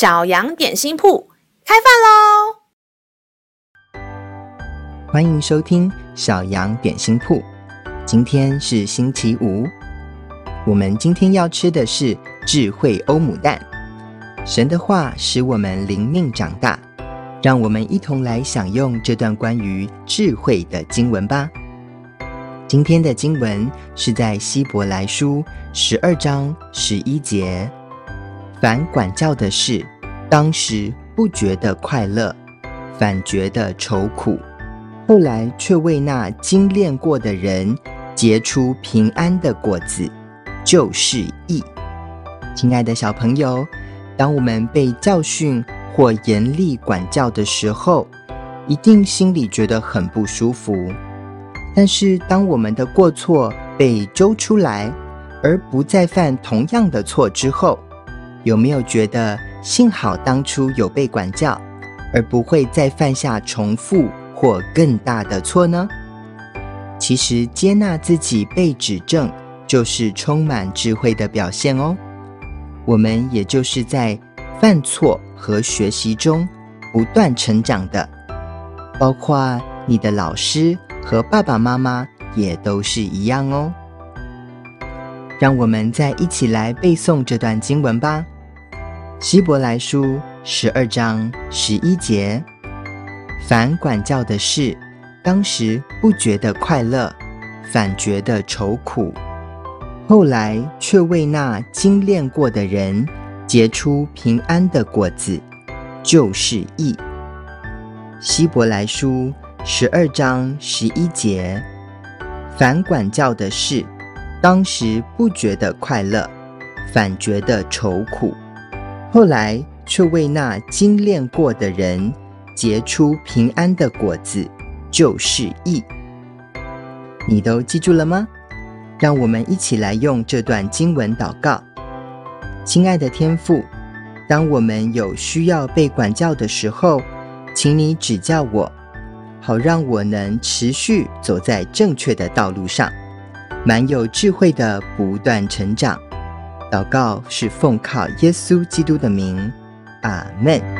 小羊点心铺开饭喽！欢迎收听小羊点心铺。今天是星期五，我们今天要吃的是智慧欧姆蛋。神的话使我们灵命长大，让我们一同来享用这段关于智慧的经文吧。今天的经文是在希伯来书十二章十一节。凡管教的事，当时不觉得快乐，反觉得愁苦；后来却为那精炼过的人结出平安的果子，就是义。亲爱的小朋友，当我们被教训或严厉管教的时候，一定心里觉得很不舒服。但是，当我们的过错被揪出来，而不再犯同样的错之后，有没有觉得幸好当初有被管教，而不会再犯下重复或更大的错呢？其实接纳自己被指正，就是充满智慧的表现哦。我们也就是在犯错和学习中不断成长的，包括你的老师和爸爸妈妈也都是一样哦。让我们再一起来背诵这段经文吧，《希伯来书》十二章十一节：凡管教的事，当时不觉得快乐，反觉得愁苦；后来却为那精炼过的人结出平安的果子，就是义。《希伯来书》十二章十一节：凡管教的事。当时不觉得快乐，反觉得愁苦；后来却为那精炼过的人结出平安的果子，就是义。你都记住了吗？让我们一起来用这段经文祷告。亲爱的天父，当我们有需要被管教的时候，请你指教我，好让我能持续走在正确的道路上。满有智慧的不断成长，祷告是奉靠耶稣基督的名，阿门。